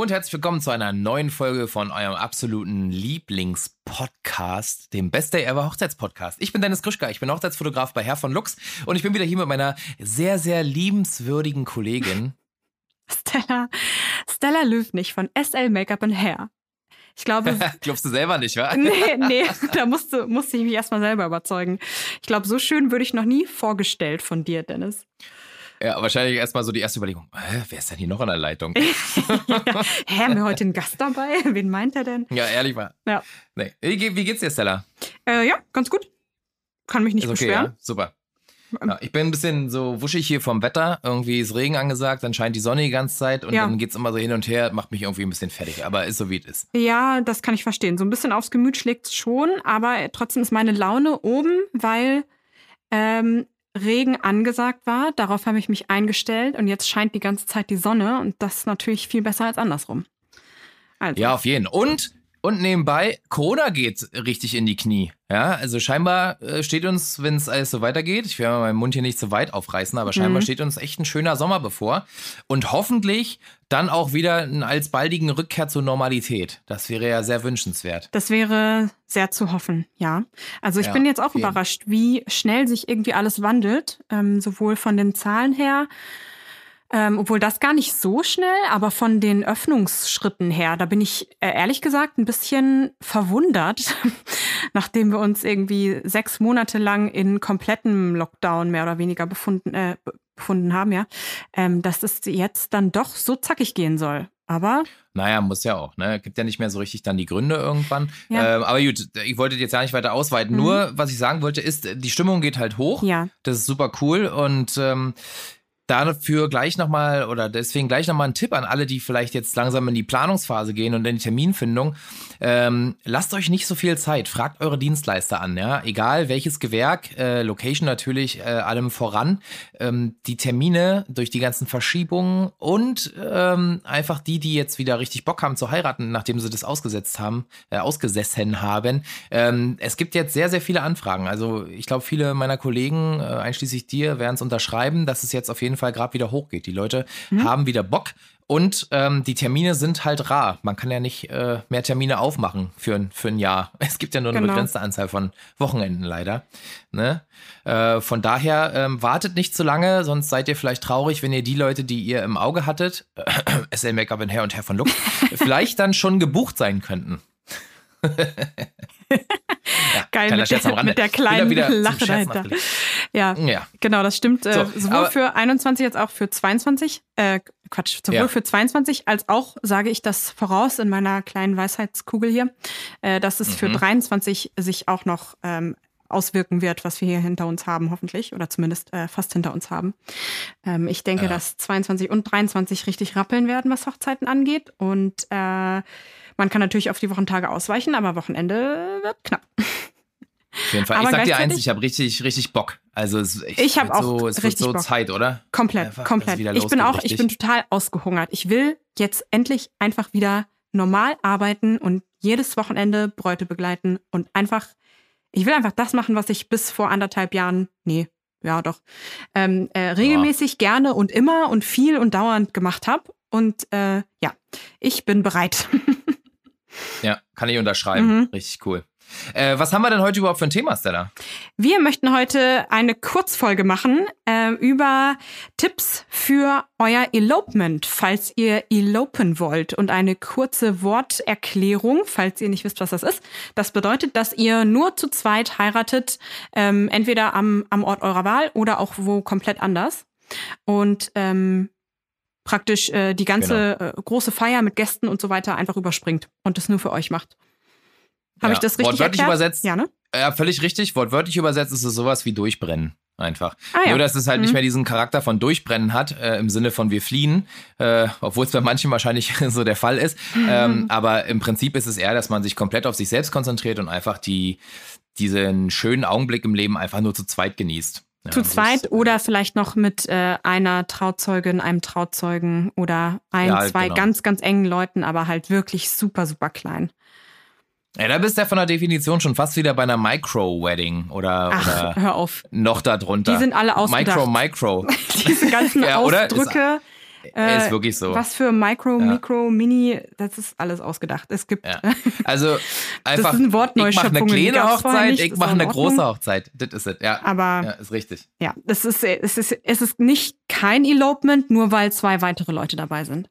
Hallo und herzlich willkommen zu einer neuen Folge von eurem absoluten Lieblingspodcast, dem Best Day Ever Hochzeitspodcast. Ich bin Dennis Krischka, ich bin Hochzeitsfotograf bei Herr von Lux und ich bin wieder hier mit meiner sehr, sehr liebenswürdigen Kollegin. Stella, Stella Löwnig von SL Make-up and Hair. Ich glaube. Glaubst du selber nicht, wa? nee, nee, da musste, musste ich mich erstmal selber überzeugen. Ich glaube, so schön würde ich noch nie vorgestellt von dir, Dennis. Ja, wahrscheinlich erstmal so die erste Überlegung, Hä, wer ist denn hier noch in der Leitung? Hä, haben wir heute einen Gast dabei? Wen meint er denn? Ja, ehrlich mal. Ja. Nee. Wie, wie geht's dir, Stella? Äh, ja, ganz gut. Kann mich nicht Ist okay, beschweren. ja? Super. Ja, ich bin ein bisschen so wuschig hier vom Wetter. Irgendwie ist Regen angesagt, dann scheint die Sonne die ganze Zeit und Ja. dann geht's immer so hin und her, macht mich irgendwie ein bisschen fertig. Aber ist so wie es ist. Ja, das kann ich verstehen. So ein bisschen aufs Gemüt schlägt es schon, aber trotzdem ist meine Laune oben, weil ähm, Regen angesagt war. Darauf habe ich mich eingestellt und jetzt scheint die ganze Zeit die Sonne und das ist natürlich viel besser als andersrum. Also, Ja, auf jeden. Und, und nebenbei, Corona geht richtig in die Knie. Ja, also scheinbar äh, steht uns, wenn es alles so weitergeht, ich werde meinen Mund hier nicht so weit aufreißen, aber scheinbar Mhm. steht uns echt ein schöner Sommer bevor. Und hoffentlich dann auch wieder einen alsbaldigen Rückkehr zur Normalität. Das wäre ja sehr wünschenswert. Das wäre sehr zu hoffen, ja. Also ich Ja, bin jetzt auch jeden. überrascht, wie schnell sich irgendwie alles wandelt, ähm, sowohl von den Zahlen her, ähm, obwohl das gar nicht so schnell, aber von den Öffnungsschritten her, da bin ich äh, ehrlich gesagt ein bisschen verwundert, nachdem wir uns irgendwie sechs Monate lang in komplettem Lockdown mehr oder weniger befunden, äh, befunden haben, ja, ähm, dass es jetzt dann doch so zackig gehen soll. Aber Naja, muss ja auch, ne? Gibt ja nicht mehr so richtig dann die Gründe irgendwann. Ja. Ähm, aber gut, ich wollte jetzt ja nicht weiter ausweiten. Mhm. Nur, was ich sagen wollte, ist, die Stimmung geht halt hoch. ja, Das ist super cool und ähm, dafür gleich nochmal oder deswegen gleich nochmal ein Tipp an alle, die vielleicht jetzt langsam in die Planungsphase gehen und in die Terminfindung. Ähm, lasst euch nicht so viel Zeit. Fragt eure Dienstleister an, ja. Egal welches Gewerk, äh, Location natürlich, äh, allem voran. Ähm, die Termine durch die ganzen Verschiebungen und ähm, einfach die, die jetzt wieder richtig Bock haben zu heiraten, nachdem sie das ausgesetzt haben, äh, ausgesessen haben. Ähm, es gibt jetzt sehr, sehr viele Anfragen. Also ich glaube, viele meiner Kollegen, äh, einschließlich dir, werden es unterschreiben, dass es jetzt auf jeden Fall gerade wieder hochgeht. Die Leute haben wieder Bock. Und ähm, die Termine sind halt rar. Man kann ja nicht äh, mehr Termine aufmachen für, ein- für ein Jahr. Es gibt ja nur eine Genau. begrenzte Anzahl von Wochenenden leider. Ne? Äh, von daher ähm, wartet nicht zu lange, sonst seid ihr vielleicht traurig, wenn ihr die Leute, die ihr im Auge hattet, SL Make-up und Herr und Herr von Lux, vielleicht dann schon gebucht sein könnten. ja, geil mit der, mit der kleinen wieder zum Lache dahinter. Ja, Ja. genau, das stimmt. Äh, So, sowohl für 21 als auch für 22. Äh, Quatsch, sowohl Ja. für 22 als auch sage ich das voraus in meiner kleinen Weisheitskugel hier, äh, dass es für Mhm. 23 sich auch noch ähm, auswirken wird, was wir hier hinter uns haben, hoffentlich, oder zumindest äh, fast hinter uns haben. Ähm, ich denke, Ja. dass 22 und 23 richtig rappeln werden, was Hochzeiten angeht. Und äh, man kann natürlich auf die Wochentage ausweichen, aber Wochenende wird knapp. Auf jeden Fall. Aber ich sag dir eins, ich habe richtig, richtig Bock. Also es, ich, Ich hab wird auch so, es richtig so Bock. Zeit, oder? Komplett, Einfach, komplett. Ich bin auch, ich bin total ausgehungert. Ich will jetzt endlich einfach wieder normal arbeiten und jedes Wochenende Bräute begleiten und einfach, ich will einfach das machen, was ich bis vor anderthalb Jahren, nee, ja doch, ähm, äh, regelmäßig gerne und immer und viel und dauernd gemacht habe. Und äh, ja, ich bin bereit. Ja, kann ich unterschreiben. Mhm. Richtig cool. Äh, was haben wir denn heute überhaupt für ein Thema, Stella? Wir möchten heute eine Kurzfolge machen äh, über Tipps für euer Elopement, falls ihr elopen wollt. Und eine kurze Worterklärung, falls ihr nicht wisst, was das ist. Das bedeutet, dass ihr nur zu zweit heiratet, ähm, entweder am, am Ort eurer Wahl oder auch wo komplett anders. Und ähm, praktisch äh, die ganze äh, große Feier mit Gästen und so weiter einfach überspringt und das nur für euch macht. Habe Ja, ich das richtig wortwörtlich erklärt? übersetzt? Ja, ne? Ja, völlig richtig. Wortwörtlich übersetzt ist es sowas wie durchbrennen. Einfach. Ah, ja. Nur, dass es halt nicht Mhm. mehr diesen Charakter von durchbrennen hat, äh, im Sinne von wir fliehen, äh, obwohl es bei manchen wahrscheinlich so der Fall ist. Ähm, aber im Prinzip ist es eher, dass man sich komplett auf sich selbst konzentriert und einfach die, diesen schönen Augenblick im Leben einfach nur zu zweit genießt. Ja, Zu zweit ist, oder vielleicht noch mit äh, einer Trauzeugin, einem Trauzeugen oder ein, Ja, zwei genau. ganz, ganz engen Leuten, aber halt wirklich super, super klein. Ja, da bist du ja von der Definition schon fast wieder bei einer Micro-Wedding oder, Ach, oder hör auf. noch darunter. Die sind alle ausgedacht. Micro, Micro. Diese ganzen Ja, oder? Ist- Ausdrücke, Äh, ist wirklich so. Was für Micro, ja. Mikro, Mini, das ist alles ausgedacht. Es gibt. Ja. Also einfach. das ist ein Wort Ich mache eine kleine Hochzeit, ich mache eine große Hochzeit. Das ist es. Ja. Aber. Ja, ist richtig. Ja, das ist, es ist, es ist nicht kein Elopement, nur weil zwei weitere Leute dabei sind.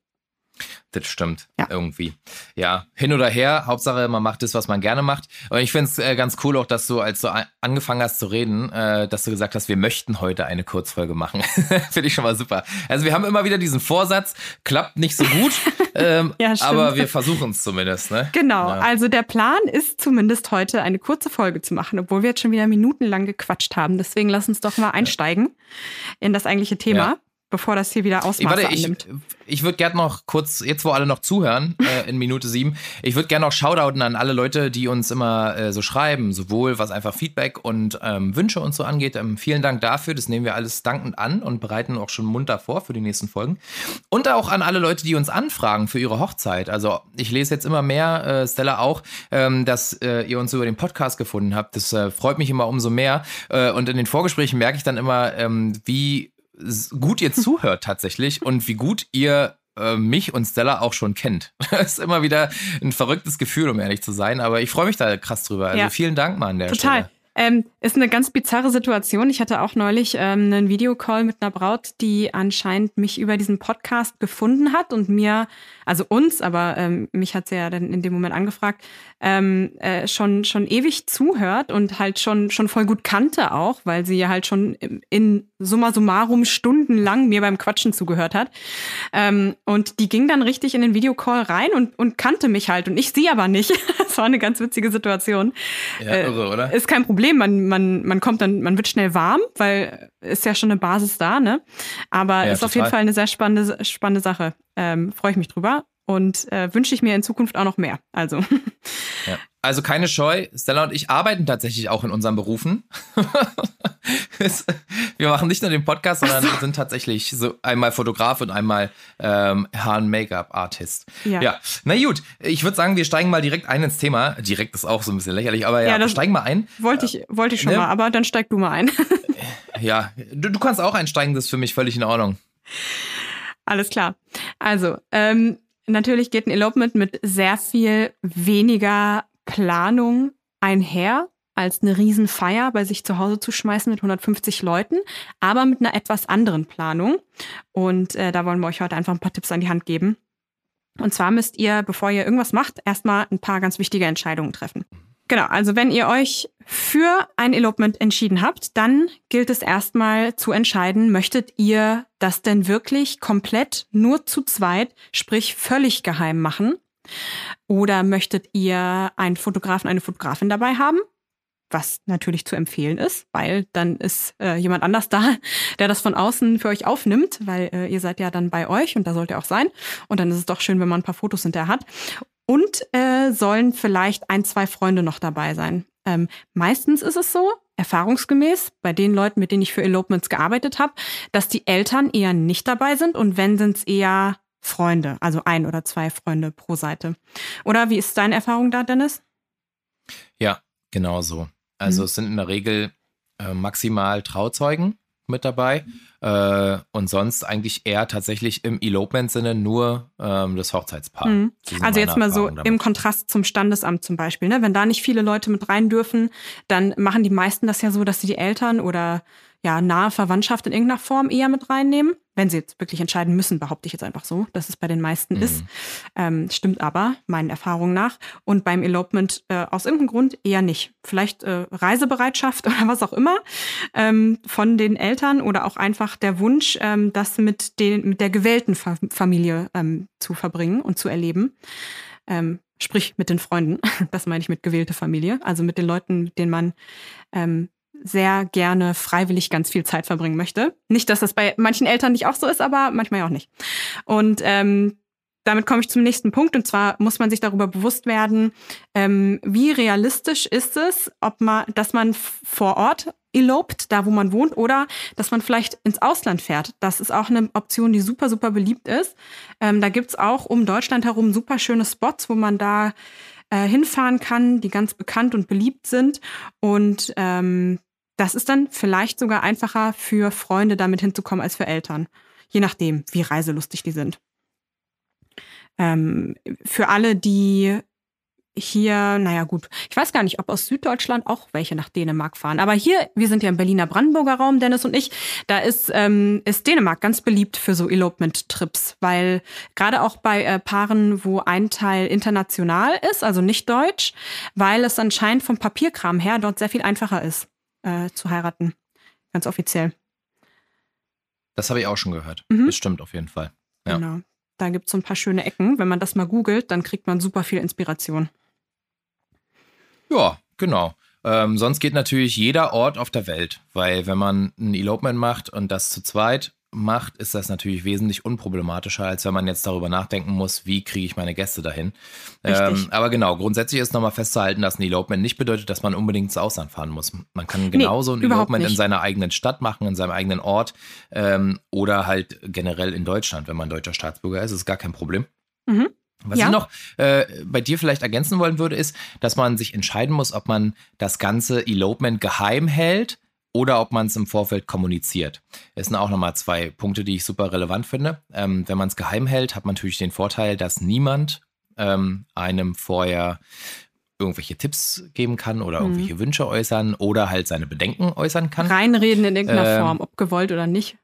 Das stimmt, ja. irgendwie. Ja, hin oder her, Hauptsache, man macht das, was man gerne macht. Und ich finde es äh, ganz cool auch, dass du, als du angefangen hast zu reden, äh, dass du gesagt hast, wir möchten heute eine Kurzfolge machen. finde ich schon mal super. Also wir haben immer wieder diesen Vorsatz, klappt nicht so gut, ähm, ja, aber wir versuchen es zumindest. Ne? Genau, ja. also der Plan ist zumindest heute eine kurze Folge zu machen, obwohl wir jetzt schon wieder minutenlang gequatscht haben. Deswegen lass uns doch mal einsteigen in das eigentliche Thema bevor das hier wieder Ausmaße Warte, ich. Ich würde gerne noch kurz, jetzt wo alle noch zuhören, äh, in Minute sieben, ich würde gerne noch Shoutouten an alle Leute, die uns immer äh, so schreiben, sowohl was einfach Feedback und ähm, Wünsche und so angeht. Ähm, vielen Dank dafür, das nehmen wir alles dankend an und bereiten auch schon munter vor für die nächsten Folgen. Und auch an alle Leute, die uns anfragen für ihre Hochzeit. Also ich lese jetzt immer mehr, äh, Stella auch, ähm, dass äh, ihr uns über den Podcast gefunden habt. Das äh, freut mich immer umso mehr. Äh, und in den Vorgesprächen merke ich dann immer, ähm, wie gut ihr zuhört tatsächlich und wie gut ihr äh, mich und Stella auch schon kennt. Das ist immer wieder ein verrücktes Gefühl, um ehrlich zu sein, aber ich freue mich da krass drüber. Also ja. vielen Dank mal an der Total. Stelle. Ähm, ist eine ganz bizarre Situation. Ich hatte auch neulich ähm, einen Videocall mit einer Braut, die anscheinend mich über diesen Podcast gefunden hat und mir, also uns, aber ähm, mich hat sie ja dann in dem Moment angefragt, ähm, äh, schon, schon ewig zuhört und halt schon, schon voll gut kannte auch, weil sie ja halt schon in summa summarum stundenlang mir beim Quatschen zugehört hat. Ähm, und die ging dann richtig in den Videocall rein und, und kannte mich halt und ich sie aber nicht. das war eine ganz witzige Situation. Ja, irre, oder? Äh, ist kein Problem Problem. Man, man, man kommt dann, man wird schnell warm, weil ist ja schon eine Basis da, ne? Aber ja, ist total. auf jeden Fall eine sehr spannende, spannende Sache. Ähm, Freue ich mich drüber und äh, wünsche ich mir in Zukunft auch noch mehr. Also. Ja. Also keine Scheu, Stella und ich arbeiten tatsächlich auch in unseren Berufen. wir machen nicht nur den Podcast, sondern so. sind tatsächlich so einmal Fotograf und einmal ähm, Haar- Make-up-Artist. Ja. ja. Na gut, ich würde sagen, wir steigen mal direkt ein ins Thema. Direkt ist auch so ein bisschen lächerlich, aber ja, ja das steigen mal ein. Wollte ich, wollte ich schon ne? mal, aber dann steig du mal ein. ja, du, du kannst auch einsteigen, das ist für mich völlig in Ordnung. Alles klar. Also, ähm, natürlich geht ein Elopement mit sehr viel weniger Planung einher, als eine Riesenfeier bei sich zu Hause zu schmeißen mit 150 Leuten, aber mit einer etwas anderen Planung. Und äh, da wollen wir euch heute einfach ein paar Tipps an die Hand geben. Und zwar müsst ihr, bevor ihr irgendwas macht, erstmal ein paar ganz wichtige Entscheidungen treffen. Genau, also wenn ihr euch für ein Elopement entschieden habt, dann gilt es erstmal zu entscheiden, möchtet ihr das denn wirklich komplett nur zu zweit, sprich völlig geheim machen? Oder möchtet ihr einen Fotografen, eine Fotografin dabei haben? Was natürlich zu empfehlen ist, weil dann ist äh, jemand anders da, der das von außen für euch aufnimmt, weil äh, ihr seid ja dann bei euch und da sollt ihr auch sein. Und dann ist es doch schön, wenn man ein paar Fotos hinterher hat. Und äh, sollen vielleicht ein, zwei Freunde noch dabei sein. Ähm, meistens ist es so, erfahrungsgemäß, bei den Leuten, mit denen ich für Elopements gearbeitet habe, dass die Eltern eher nicht dabei sind und wenn, sind es eher Freunde, also ein oder zwei Freunde pro Seite. Oder wie ist deine Erfahrung da, Dennis? Ja, genau so. Also mhm. es sind in der Regel äh, maximal Trauzeugen mit dabei äh, und sonst eigentlich eher tatsächlich im Elopement-Sinne nur ähm, das Hochzeitspaar. Mhm. Also jetzt mal so damit. im Kontrast zum Standesamt zum Beispiel. Ne? Wenn da nicht viele Leute mit rein dürfen, dann machen die meisten das ja so, dass sie die Eltern oder ja, nahe Verwandtschaft in irgendeiner Form eher mit reinnehmen. Wenn sie jetzt wirklich entscheiden müssen, behaupte ich jetzt einfach so, dass es bei den meisten mhm. ist. Ähm, stimmt aber, meinen Erfahrungen nach. Und beim Elopement äh, aus irgendeinem Grund eher nicht. Vielleicht äh, Reisebereitschaft oder was auch immer ähm, von den Eltern oder auch einfach der Wunsch, ähm, das mit, den, mit der gewählten Fa Familie ähm, zu verbringen und zu erleben. Ähm, sprich mit den Freunden. Das meine ich mit gewählte Familie. Also mit den Leuten, mit denen man ähm, sehr gerne freiwillig ganz viel Zeit verbringen möchte. Nicht, dass das bei manchen Eltern nicht auch so ist, aber manchmal auch nicht. Und ähm, damit komme ich zum nächsten Punkt. Und zwar muss man sich darüber bewusst werden, ähm, wie realistisch ist es, ob man, dass man vor Ort elobt, da wo man wohnt, oder dass man vielleicht ins Ausland fährt. Das ist auch eine Option, die super, super beliebt ist. Ähm, da gibt's auch um Deutschland herum super schöne Spots, wo man da äh, hinfahren kann, die ganz bekannt und beliebt sind. Und ähm, das ist dann vielleicht sogar einfacher für Freunde damit hinzukommen als für Eltern. je nachdem, wie reiselustig die sind. Ähm, für alle, die hier, naja gut, ich weiß gar nicht, ob aus Süddeutschland auch welche nach Dänemark fahren. Aber hier, wir sind ja im Berliner Brandenburger Raum, Dennis und ich, da ist, ähm, ist Dänemark ganz beliebt für so Elopement-Trips, weil gerade auch bei äh, Paaren, wo ein Teil international ist, also nicht deutsch, weil es anscheinend vom Papierkram her dort sehr viel einfacher ist äh, zu heiraten. Ganz offiziell. Das habe ich auch schon gehört. Mhm. Das stimmt auf jeden Fall. Ja. Genau. Da gibt es so ein paar schöne Ecken. Wenn man das mal googelt, dann kriegt man super viel Inspiration. Ja, genau. Ähm, sonst geht natürlich jeder Ort auf der Welt, weil wenn man ein Elopement macht und das zu zweit macht, ist das natürlich wesentlich unproblematischer, als wenn man jetzt darüber nachdenken muss, wie kriege ich meine Gäste dahin. Ähm, aber genau, grundsätzlich ist nochmal festzuhalten, dass ein Elopement nicht bedeutet, dass man unbedingt ins Ausland fahren muss. Man kann genauso nee, ein Elopement nicht. in seiner eigenen Stadt machen, in seinem eigenen Ort ähm, oder halt generell in Deutschland, wenn man deutscher Staatsbürger ist, ist gar kein Problem. Mhm. Was ja. ich noch äh, bei dir vielleicht ergänzen wollen würde, ist, dass man sich entscheiden muss, ob man das ganze Elopement geheim hält oder ob man es im Vorfeld kommuniziert. Das sind auch nochmal zwei Punkte, die ich super relevant finde. Ähm, wenn man es geheim hält, hat man natürlich den Vorteil, dass niemand ähm, einem vorher irgendwelche Tipps geben kann oder mhm. irgendwelche Wünsche äußern oder halt seine Bedenken äußern kann. Reinreden in irgendeiner ähm, Form, ob gewollt oder nicht.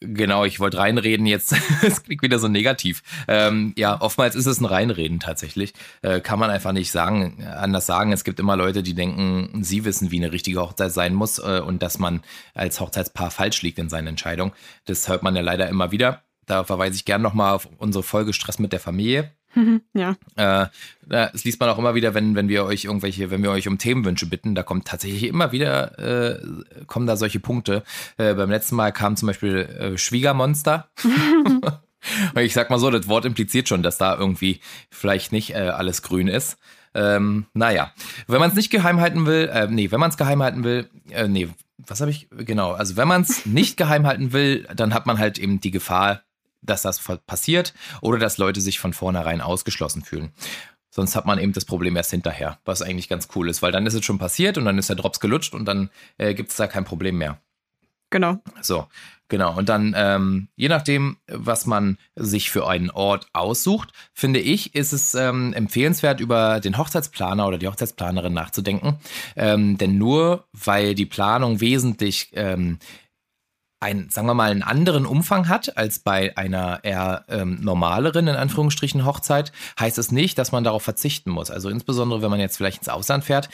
Genau, ich wollte reinreden, jetzt es klingt wieder so negativ. Ähm, ja, oftmals ist es ein Reinreden tatsächlich. Äh, kann man einfach nicht sagen, anders sagen. Es gibt immer Leute, die denken, sie wissen, wie eine richtige Hochzeit sein muss äh, und dass man als Hochzeitspaar falsch liegt in seinen Entscheidungen. Das hört man ja leider immer wieder. Da verweise ich gern nochmal auf unsere Folge Stress mit der Familie. Ja. Äh, das liest man auch immer wieder, wenn, wenn wir euch irgendwelche, wenn wir euch um Themenwünsche bitten, da kommt tatsächlich immer wieder, äh, kommen da solche Punkte. Äh, beim letzten Mal kam zum Beispiel äh, Schwiegermonster. ich sag mal so, das Wort impliziert schon, dass da irgendwie vielleicht nicht äh, alles grün ist. Ähm, naja, wenn man es nicht geheim halten will, äh, nee, wenn man es geheim halten will, äh, nee, was habe ich, genau, also wenn man es nicht geheim halten will, dann hat man halt eben die Gefahr, dass das passiert oder dass Leute sich von vornherein ausgeschlossen fühlen. Sonst hat man eben das Problem erst hinterher, was eigentlich ganz cool ist, weil dann ist es schon passiert und dann ist der Drops gelutscht und dann äh, gibt es da kein Problem mehr. Genau. So, genau. Und dann, ähm, je nachdem, was man sich für einen Ort aussucht, finde ich, ist es ähm, empfehlenswert, über den Hochzeitsplaner oder die Hochzeitsplanerin nachzudenken. Ähm, denn nur weil die Planung wesentlich ein, sagen wir mal, einen anderen Umfang hat als bei einer eher ähm, normaleren, in Anführungsstrichen, Hochzeit, heißt es nicht, dass man darauf verzichten muss. Also insbesondere, wenn man jetzt vielleicht ins Ausland fährt,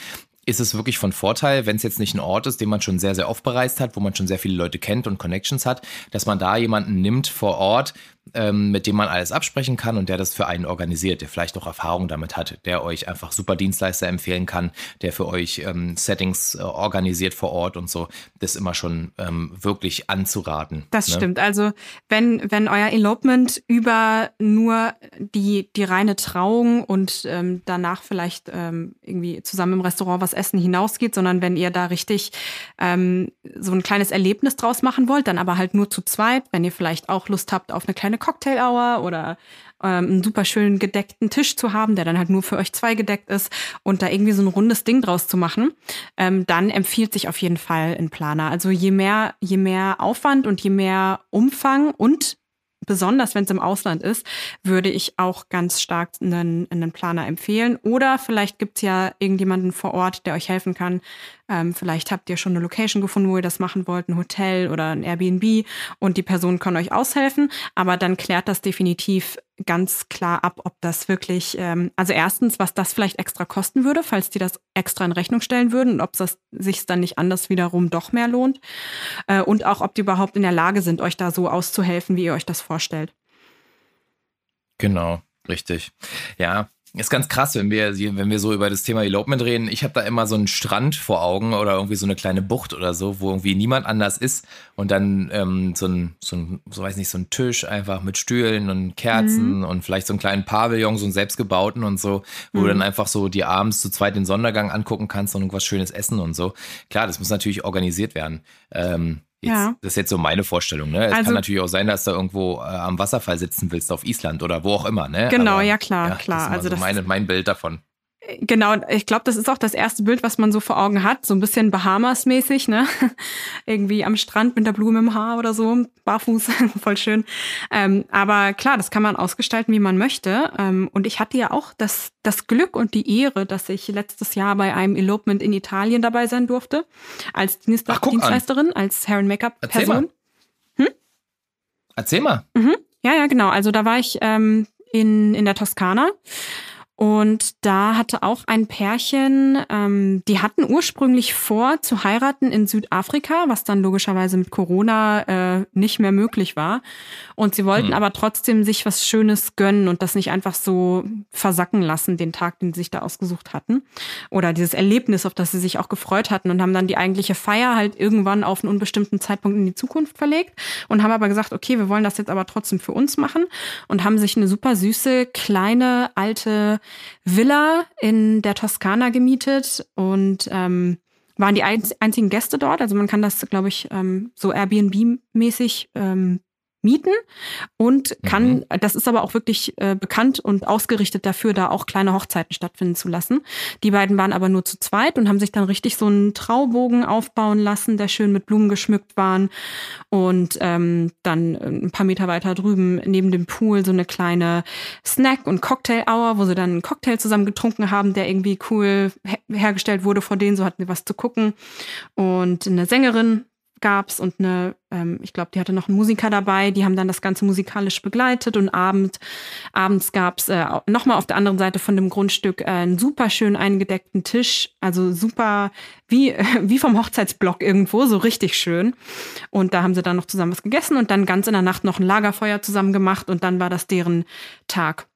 ist es wirklich von Vorteil, wenn es jetzt nicht ein Ort ist, den man schon sehr, sehr oft bereist hat, wo man schon sehr viele Leute kennt und Connections hat, dass man da jemanden nimmt vor Ort, ähm, mit dem man alles absprechen kann und der das für einen organisiert, der vielleicht auch Erfahrung damit hat, der euch einfach super Dienstleister empfehlen kann, der für euch ähm, Settings äh, organisiert vor Ort und so. Das ist immer schon ähm, wirklich anzuraten. Das ne? stimmt. Also wenn, wenn euer Elopement über nur die, die reine Trauung und ähm, danach vielleicht ähm, irgendwie zusammen im Restaurant was essen hinausgeht, sondern wenn ihr da richtig ähm, so ein kleines Erlebnis draus machen wollt, dann aber halt nur zu zweit, wenn ihr vielleicht auch Lust habt auf eine kleine eine Cocktail Hour oder ähm, einen super schönen gedeckten Tisch zu haben, der dann halt nur für euch zwei gedeckt ist und da irgendwie so ein rundes Ding draus zu machen, ähm, dann empfiehlt sich auf jeden Fall ein Planer. Also je mehr, je mehr Aufwand und je mehr Umfang und besonders wenn es im Ausland ist, würde ich auch ganz stark einen, einen Planer empfehlen. Oder vielleicht gibt es ja irgendjemanden vor Ort, der euch helfen kann. Ähm, vielleicht habt ihr schon eine Location gefunden, wo ihr das machen wollt, ein Hotel oder ein Airbnb und die Person kann euch aushelfen. Aber dann klärt das definitiv ganz klar ab, ob das wirklich, ähm, also erstens, was das vielleicht extra kosten würde, falls die das extra in Rechnung stellen würden und ob es sich dann nicht anders wiederum doch mehr lohnt. Äh, und auch, ob die überhaupt in der Lage sind, euch da so auszuhelfen, wie ihr euch das vorstellt. Genau, richtig. Ja, ist ganz krass, wenn wir, wenn wir so über das Thema Elopement reden. Ich habe da immer so einen Strand vor Augen oder irgendwie so eine kleine Bucht oder so, wo irgendwie niemand anders ist und dann ähm, so ein, so ein, so weiß nicht, so ein Tisch einfach mit Stühlen und Kerzen mhm. und vielleicht so einen kleinen Pavillon, so einen selbstgebauten und so, wo mhm. du dann einfach so die abends zu zweit den Sondergang angucken kannst und irgendwas Schönes essen und so. Klar, das muss natürlich organisiert werden. Ähm, Jetzt, ja. Das ist jetzt so meine Vorstellung. Ne? Es also, kann natürlich auch sein, dass du irgendwo äh, am Wasserfall sitzen willst auf Island oder wo auch immer. Ne? Genau, Aber, ja klar, ja, klar. Das ist also so das, meine, mein Bild davon. Genau, ich glaube, das ist auch das erste Bild, was man so vor Augen hat. So ein bisschen Bahamas-mäßig, ne? Irgendwie am Strand mit der Blume im Haar oder so, barfuß, voll schön. Ähm, aber klar, das kann man ausgestalten, wie man möchte. Ähm, und ich hatte ja auch das, das Glück und die Ehre, dass ich letztes Jahr bei einem Elopement in Italien dabei sein durfte. Als Dienst Ach, Dienstleisterin, an. als Hair- and Make-up-Person. Hm? Erzähl mal. Mhm. Ja, ja, genau. Also da war ich ähm, in, in der Toskana und da hatte auch ein Pärchen, ähm, die hatten ursprünglich vor zu heiraten in Südafrika, was dann logischerweise mit Corona äh, nicht mehr möglich war. Und sie wollten hm. aber trotzdem sich was Schönes gönnen und das nicht einfach so versacken lassen, den Tag, den sie sich da ausgesucht hatten. Oder dieses Erlebnis, auf das sie sich auch gefreut hatten und haben dann die eigentliche Feier halt irgendwann auf einen unbestimmten Zeitpunkt in die Zukunft verlegt und haben aber gesagt, okay, wir wollen das jetzt aber trotzdem für uns machen und haben sich eine super süße, kleine, alte Villa in der Toskana gemietet und ähm, waren die einzigen Gäste dort. Also man kann das, glaube ich, ähm, so Airbnb-mäßig ähm, mieten und kann, mhm. das ist aber auch wirklich äh, bekannt und ausgerichtet dafür, da auch kleine Hochzeiten stattfinden zu lassen. Die beiden waren aber nur zu zweit und haben sich dann richtig so einen Traubogen aufbauen lassen, der schön mit Blumen geschmückt waren und ähm, dann äh, ein paar Meter weiter drüben neben dem Pool so eine kleine Snack- und Cocktail-Hour, wo sie dann einen Cocktail zusammen getrunken haben, der irgendwie cool her hergestellt wurde vor denen, so hatten sie was zu gucken und eine Sängerin gab's und eine, ähm, ich glaube, die hatte noch einen Musiker dabei, die haben dann das Ganze musikalisch begleitet und abend, abends gab's äh, nochmal auf der anderen Seite von dem Grundstück äh, einen super schön eingedeckten Tisch, also super wie, äh, wie vom Hochzeitsblock irgendwo, so richtig schön. Und da haben sie dann noch zusammen was gegessen und dann ganz in der Nacht noch ein Lagerfeuer zusammen gemacht und dann war das deren Tag.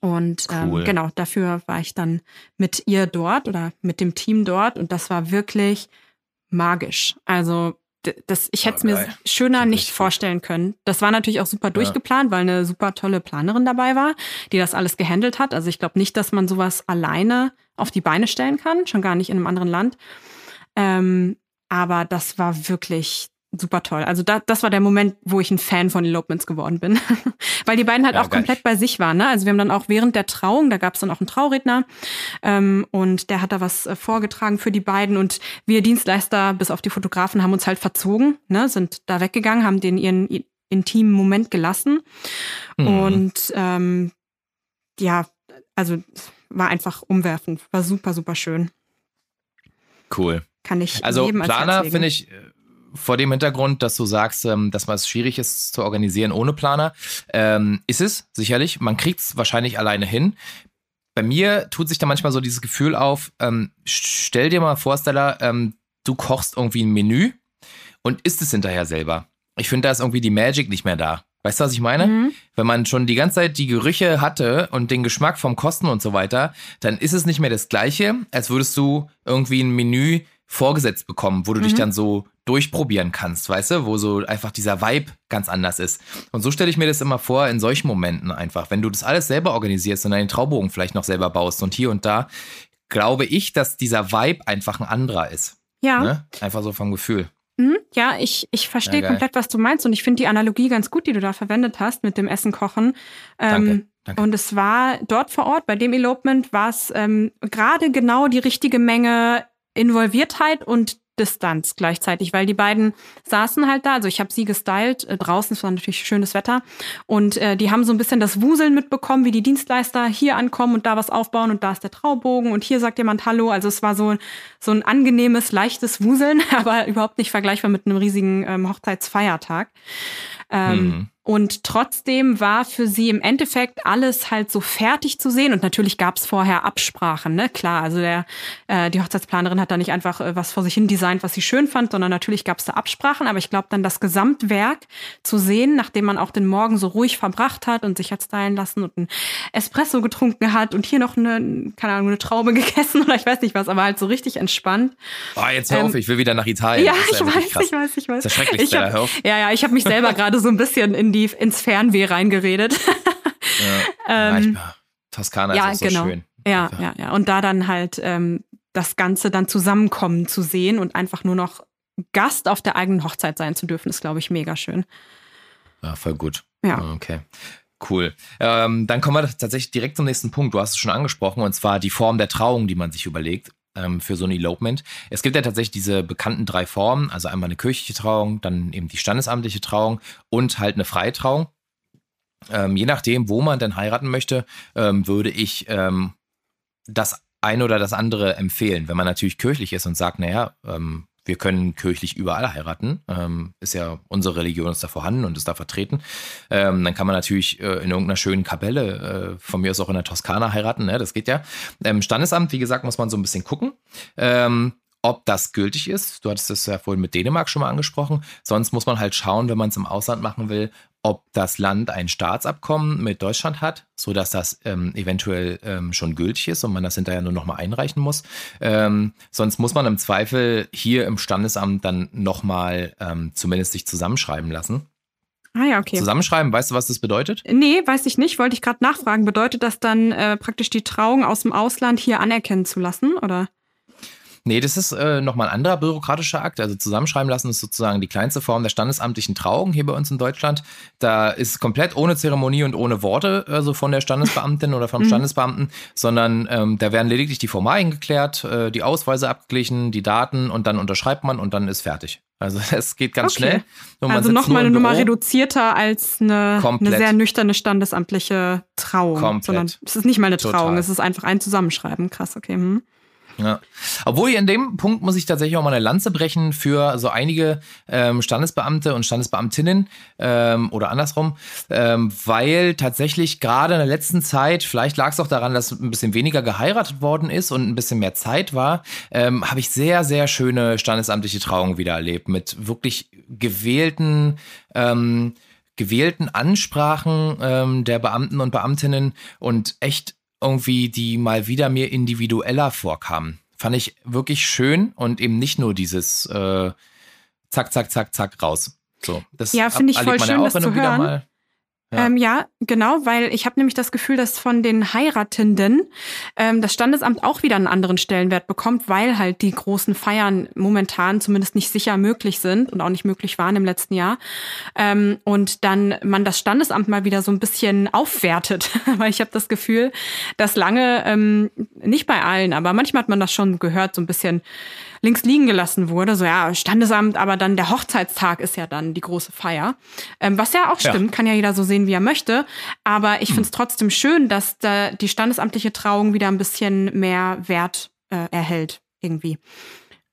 Und ähm, cool. genau, dafür war ich dann mit ihr dort oder mit dem Team dort und das war wirklich magisch. Also das, ich hätte es mir schöner nicht vorstellen können. Das war natürlich auch super durchgeplant, weil eine super tolle Planerin dabei war, die das alles gehandelt hat. Also ich glaube nicht, dass man sowas alleine auf die Beine stellen kann, schon gar nicht in einem anderen Land. Ähm, aber das war wirklich super toll. Also da, das war der Moment, wo ich ein Fan von Elopements geworden bin. Weil die beiden halt ja, auch komplett bei sich waren. Ne? Also wir haben dann auch während der Trauung, da gab es dann auch einen Trauredner ähm, und der hat da was äh, vorgetragen für die beiden und wir Dienstleister bis auf die Fotografen haben uns halt verzogen, ne? sind da weggegangen, haben den ihren intimen Moment gelassen mhm. und ähm, ja, also war einfach umwerfend, war super, super schön. Cool. Kann ich also Planer finde ich vor dem Hintergrund, dass du sagst, ähm, dass es schwierig ist zu organisieren ohne Planer, ähm, ist es sicherlich. Man kriegt es wahrscheinlich alleine hin. Bei mir tut sich da manchmal so dieses Gefühl auf, ähm, stell dir mal vor, Stella, ähm, du kochst irgendwie ein Menü und isst es hinterher selber. Ich finde, da ist irgendwie die Magic nicht mehr da. Weißt du, was ich meine? Mhm. Wenn man schon die ganze Zeit die Gerüche hatte und den Geschmack vom Kosten und so weiter, dann ist es nicht mehr das Gleiche, als würdest du irgendwie ein Menü vorgesetzt bekommen, wo du mhm. dich dann so durchprobieren kannst, weißt du, wo so einfach dieser Vibe ganz anders ist. Und so stelle ich mir das immer vor in solchen Momenten einfach, wenn du das alles selber organisierst und deinen Traubogen vielleicht noch selber baust und hier und da, glaube ich, dass dieser Vibe einfach ein anderer ist. Ja. Ne? Einfach so vom Gefühl. Mhm, ja, ich, ich verstehe ja, komplett, was du meinst und ich finde die Analogie ganz gut, die du da verwendet hast mit dem Essen kochen. Ähm, danke. Danke. Und es war dort vor Ort, bei dem Elopement, war es ähm, gerade genau die richtige Menge Involviertheit und Distanz gleichzeitig, weil die beiden saßen halt da. Also ich habe sie gestylt äh, draußen, es war natürlich schönes Wetter und äh, die haben so ein bisschen das Wuseln mitbekommen, wie die Dienstleister hier ankommen und da was aufbauen und da ist der Traubogen und hier sagt jemand Hallo. Also es war so so ein angenehmes, leichtes Wuseln, aber überhaupt nicht vergleichbar mit einem riesigen ähm, Hochzeitsfeiertag. Ähm, mhm. Und trotzdem war für sie im Endeffekt alles halt so fertig zu sehen. Und natürlich gab es vorher Absprachen, ne? Klar, also der, äh, die Hochzeitsplanerin hat da nicht einfach äh, was vor sich hin designt, was sie schön fand, sondern natürlich gab es da Absprachen. Aber ich glaube, dann das Gesamtwerk zu sehen, nachdem man auch den Morgen so ruhig verbracht hat und sich hat stylen lassen und ein Espresso getrunken hat und hier noch eine, keine Ahnung, eine Traube gegessen oder ich weiß nicht was, aber halt so richtig entspannt. Oh, jetzt hör auf, ähm, ich will wieder nach Italien. Ja, ich weiß, ich weiß, ich weiß. Das ist ja schrecklich, ich hab, Ja, ja, ich habe mich selber gerade so ein bisschen in die die ins Fernweh reingeredet. ja, ähm, Toskana ja, ist auch so genau. schön. Ja, ja, ja. Und da dann halt ähm, das Ganze dann zusammenkommen zu sehen und einfach nur noch Gast auf der eigenen Hochzeit sein zu dürfen, ist, glaube ich, mega schön. Ja, voll gut. Ja. Okay. Cool. Ähm, dann kommen wir tatsächlich direkt zum nächsten Punkt. Du hast es schon angesprochen, und zwar die Form der Trauung, die man sich überlegt ähm, für so ein Elopement. Es gibt ja tatsächlich diese bekannten drei Formen, also einmal eine kirchliche Trauung, dann eben die standesamtliche Trauung und halt eine Freitrauung. Ähm, je nachdem, wo man denn heiraten möchte, ähm, würde ich ähm, das eine oder das andere empfehlen. Wenn man natürlich kirchlich ist und sagt, naja, ähm, wir können kirchlich überall heiraten, ähm, ist ja unsere Religion ist da vorhanden und ist da vertreten. Ähm, dann kann man natürlich äh, in irgendeiner schönen Kapelle, äh, von mir aus auch in der Toskana heiraten, ne? das geht ja. Ähm, Standesamt, wie gesagt, muss man so ein bisschen gucken. Ähm, ob das gültig ist. Du hattest das ja vorhin mit Dänemark schon mal angesprochen. Sonst muss man halt schauen, wenn man es im Ausland machen will, ob das Land ein Staatsabkommen mit Deutschland hat, sodass das ähm, eventuell ähm, schon gültig ist und man das hinterher nur nochmal einreichen muss. Ähm, sonst muss man im Zweifel hier im Standesamt dann nochmal ähm, zumindest sich zusammenschreiben lassen. Ah ja, okay. Zusammenschreiben, weißt du, was das bedeutet? Nee, weiß ich nicht. Wollte ich gerade nachfragen. Bedeutet das dann äh, praktisch die Trauung aus dem Ausland hier anerkennen zu lassen, oder? Nee, das ist äh, nochmal ein anderer bürokratischer Akt. Also zusammenschreiben lassen ist sozusagen die kleinste Form der standesamtlichen Trauung hier bei uns in Deutschland. Da ist komplett ohne Zeremonie und ohne Worte, also von der Standesbeamtin oder vom mhm. Standesbeamten, sondern ähm, da werden lediglich die Formalien geklärt, äh, die Ausweise abgeglichen, die Daten und dann unterschreibt man und dann ist fertig. Also es geht ganz okay. schnell. Und also nochmal eine Nummer reduzierter als eine, eine, sehr nüchterne standesamtliche Trauung. Komplett. Sondern es ist nicht mal eine Trauung, Total. es ist einfach ein Zusammenschreiben. Krass, okay. Hm. Ja. Obwohl in dem Punkt muss ich tatsächlich auch mal eine Lanze brechen für so einige ähm, Standesbeamte und Standesbeamtinnen ähm, oder andersrum, ähm, weil tatsächlich gerade in der letzten Zeit, vielleicht lag es auch daran, dass ein bisschen weniger geheiratet worden ist und ein bisschen mehr Zeit war, ähm, habe ich sehr, sehr schöne standesamtliche Trauungen wieder erlebt mit wirklich gewählten ähm, gewählten Ansprachen ähm, der Beamten und Beamtinnen und echt irgendwie, die mal wieder mir individueller vorkamen. Fand ich wirklich schön und eben nicht nur dieses äh, Zack, Zack, Zack, Zack raus. So, das ja, finde ich voll schön, ja das zu hören. Mal, ja. Ähm, ja, genau, weil ich habe nämlich das Gefühl, dass von den Heiratenden ähm, das Standesamt auch wieder einen anderen Stellenwert bekommt, weil halt die großen Feiern momentan zumindest nicht sicher möglich sind und auch nicht möglich waren im letzten Jahr. Ähm, und dann man das Standesamt mal wieder so ein bisschen aufwertet, weil ich habe das Gefühl, dass lange, ähm, nicht bei allen, aber manchmal hat man das schon gehört, so ein bisschen links liegen gelassen wurde. So ja, Standesamt, aber dann der Hochzeitstag ist ja dann die große Feier. Ähm, was ja auch stimmt, ja. kann ja jeder so sehen, wie er möchte. Aber ich hm. finde es trotzdem schön, dass da die standesamtliche Trauung wieder ein bisschen mehr Wert äh, erhält irgendwie.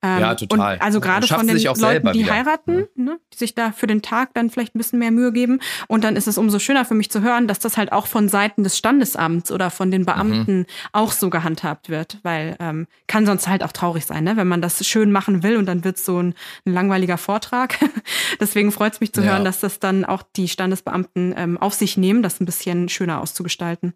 Ähm, ja, total. Und also gerade von den Leuten, die wieder. heiraten, ja. ne, die sich da für den Tag dann vielleicht ein bisschen mehr Mühe geben. Und dann ist es umso schöner für mich zu hören, dass das halt auch von Seiten des Standesamts oder von den Beamten mhm. auch so gehandhabt wird. Weil ähm, kann sonst halt auch traurig sein, ne? wenn man das schön machen will und dann wird es so ein, ein, langweiliger Vortrag. Deswegen freut es mich zu ja. hören, dass das dann auch die Standesbeamten ähm, auf sich nehmen, das ein bisschen schöner auszugestalten.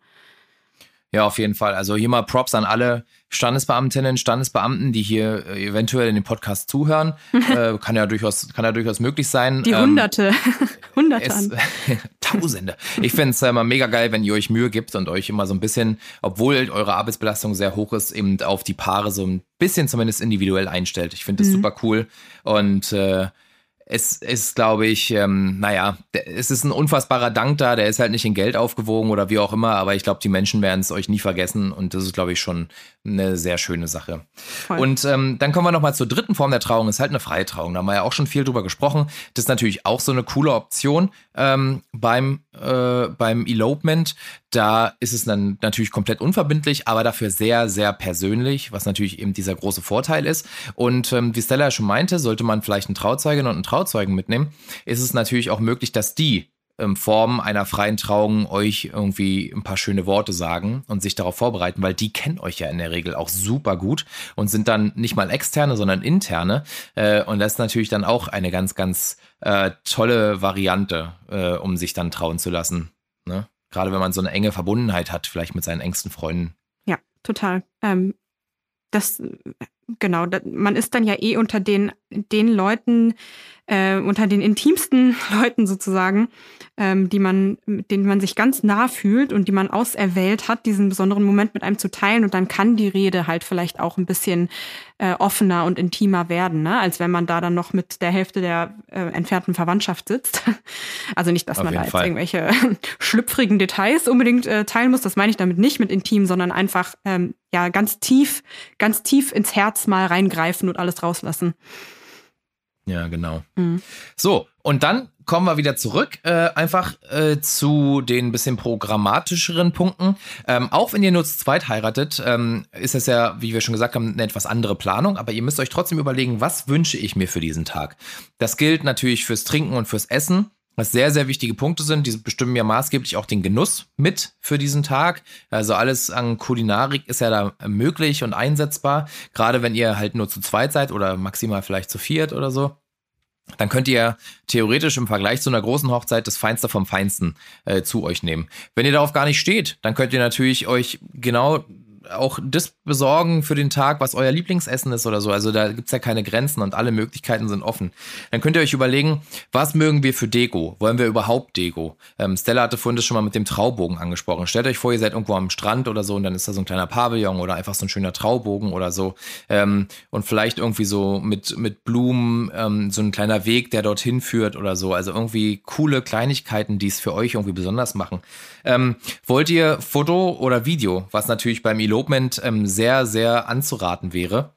Ja, auf jeden Fall. Also hier mal Props an alle Standesbeamtinnen, Standesbeamten, die hier äh, eventuell in dem Podcast zuhören. äh, kann ja durchaus, kann ja durchaus möglich sein. Die ähm, Hunderte. Hunderte. Es, Tausende. Ich finde es immer mega geil, wenn ihr euch Mühe gibt und euch immer so ein bisschen, obwohl eure Arbeitsbelastung sehr hoch ist, eben auf die Paare so ein bisschen zumindest individuell einstellt. Ich finde das mhm. super cool. Und äh, es ist, glaube ich, ähm, naja, es ist ein unfassbarer Dank da, der ist halt nicht in Geld aufgewogen oder wie auch immer, aber ich glaube, die Menschen werden es euch nie vergessen und das ist, glaube ich, schon eine sehr schöne Sache. Voll. Und ähm, dann kommen wir nochmal zur dritten Form der Trauung, ist halt eine freie Trauung. Da haben wir ja auch schon viel drüber gesprochen. Das ist natürlich auch so eine coole Option ähm, beim, äh, beim Elopement. Da ist es dann natürlich komplett unverbindlich, aber dafür sehr, sehr persönlich, was natürlich eben dieser große Vorteil ist. Und ähm, wie Stella schon meinte, sollte man vielleicht einen Trauzeugin und einen Trauzeugen mitnehmen, ist es natürlich auch möglich, dass die in Form einer freien Trauung euch irgendwie ein paar schöne Worte sagen und sich darauf vorbereiten, weil die kennen euch ja in der Regel auch super gut und sind dann nicht mal externe, sondern interne. Äh, und das ist natürlich dann auch eine ganz, ganz äh, tolle Variante, äh, um sich dann trauen zu lassen. Ne? Gerade wenn man so eine enge Verbundenheit hat, vielleicht mit seinen engsten Freunden. Ja, total. Ähm, das genau, man ist dann ja eh unter den, den Leuten, äh, unter den intimsten Leuten sozusagen, ähm, die man, mit denen man sich ganz nah fühlt und die man auserwählt hat, diesen besonderen Moment mit einem zu teilen. Und dann kann die Rede halt vielleicht auch ein bisschen äh, offener und intimer werden, ne? als wenn man da dann noch mit der Hälfte der äh, entfernten Verwandtschaft sitzt. Also nicht, dass Auf man da jetzt Fall. irgendwelche schlüpfrigen Details unbedingt äh, teilen muss. Das meine ich damit nicht mit intim, sondern einfach ähm, ja ganz tief, ganz tief ins Herz mal reingreifen und alles rauslassen. Ja, genau. Mhm. So, und dann kommen wir wieder zurück, äh, einfach äh, zu den bisschen programmatischeren Punkten. Ähm, auch wenn ihr nur zu zweit heiratet, ähm, ist es ja, wie wir schon gesagt haben, eine etwas andere Planung, aber ihr müsst euch trotzdem überlegen, was wünsche ich mir für diesen Tag. Das gilt natürlich fürs Trinken und fürs Essen was sehr, sehr wichtige Punkte sind. Die bestimmen ja maßgeblich auch den Genuss mit für diesen Tag. Also alles an Kulinarik ist ja da möglich und einsetzbar. Gerade wenn ihr halt nur zu zweit seid oder maximal vielleicht zu viert oder so. Dann könnt ihr theoretisch im Vergleich zu einer großen Hochzeit das Feinste vom Feinsten äh, zu euch nehmen. Wenn ihr darauf gar nicht steht, dann könnt ihr natürlich euch genau auch das besorgen für den Tag, was euer Lieblingsessen ist oder so. Also da gibt's ja keine Grenzen und alle Möglichkeiten sind offen. Dann könnt ihr euch überlegen, was mögen wir für Deko? Wollen wir überhaupt Deko? Ähm, Stella hatte vorhin das schon mal mit dem Traubogen angesprochen. Stellt euch vor, ihr seid irgendwo am Strand oder so und dann ist da so ein kleiner Pavillon oder einfach so ein schöner Traubogen oder so. Ähm, und vielleicht irgendwie so mit, mit Blumen, ähm, so ein kleiner Weg, der dorthin führt oder so. Also irgendwie coole Kleinigkeiten, die es für euch irgendwie besonders machen. Ähm, wollt ihr Foto oder Video, was natürlich beim Elopement ähm, sehr, sehr anzuraten wäre,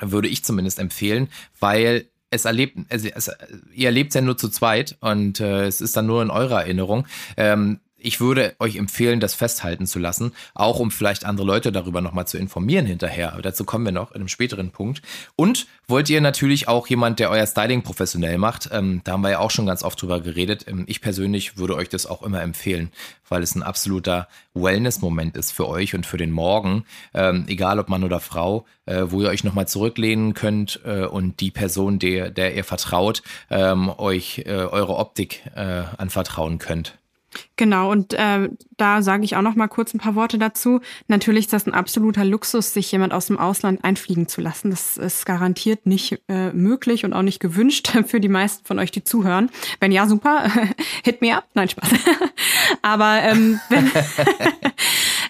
würde ich zumindest empfehlen, weil es erlebt, es, es, ihr erlebt es ja nur zu zweit und äh, es ist dann nur in eurer Erinnerung. Ähm, ich würde euch empfehlen, das festhalten zu lassen, auch um vielleicht andere Leute darüber nochmal zu informieren hinterher. Aber dazu kommen wir noch in einem späteren Punkt. Und wollt ihr natürlich auch jemand, der euer Styling professionell macht, ähm, da haben wir ja auch schon ganz oft drüber geredet. Ähm, ich persönlich würde euch das auch immer empfehlen, weil es ein absoluter Wellness-Moment ist für euch und für den Morgen, ähm, egal ob Mann oder Frau, äh, wo ihr euch nochmal zurücklehnen könnt äh, und die Person, der, der ihr vertraut, ähm, euch äh, eure Optik äh, anvertrauen könnt. Genau, und äh, da sage ich auch noch mal kurz ein paar Worte dazu. Natürlich ist das ein absoluter Luxus, sich jemand aus dem Ausland einfliegen zu lassen. Das ist garantiert nicht äh, möglich und auch nicht gewünscht für die meisten von euch, die zuhören. Wenn ja, super, hit me up. Nein, Spaß. Aber ähm, wenn,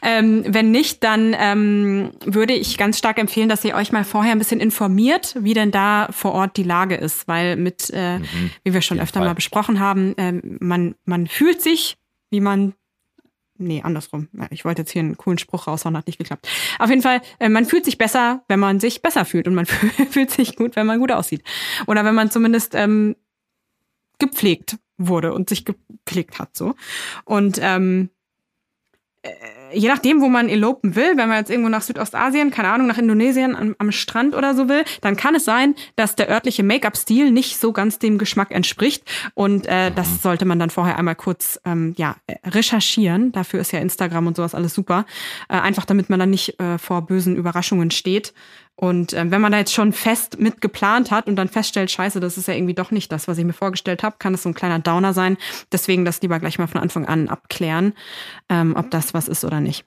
ähm, wenn nicht, dann ähm, würde ich ganz stark empfehlen, dass ihr euch mal vorher ein bisschen informiert, wie denn da vor Ort die Lage ist. Weil mit, äh, mhm, wie wir schon öfter Fall. mal besprochen haben, äh, man, man fühlt sich wie man Nee, andersrum. Ich wollte jetzt hier einen coolen Spruch raushauen, hat nicht geklappt. Auf jeden Fall, äh, man fühlt sich besser, wenn man sich besser fühlt und man fühlt sich gut, wenn man gut aussieht. Oder wenn man zumindest ähm, gepflegt wurde und sich gepflegt hat so. Und ähm, äh, je nachdem, wo man elopen will, wenn man jetzt irgendwo nach Südostasien, keine Ahnung, nach Indonesien am, am Strand oder so will, dann kann es sein, dass der örtliche Make-up-Stil nicht so ganz dem Geschmack entspricht. Und äh, das mhm. sollte man dann vorher einmal kurz ähm, ja, recherchieren. Dafür ist ja Instagram und sowas alles super. Äh, einfach damit man dann nicht äh, vor bösen Überraschungen steht. Und ähm, wenn man da jetzt schon fest mit geplant hat und dann feststellt, scheiße, das ist ja irgendwie doch nicht das, was ich mir vorgestellt habe, kann es so ein kleiner Downer sein. Deswegen das lieber gleich mal von Anfang an abklären, ähm, ob das was ist oder nicht.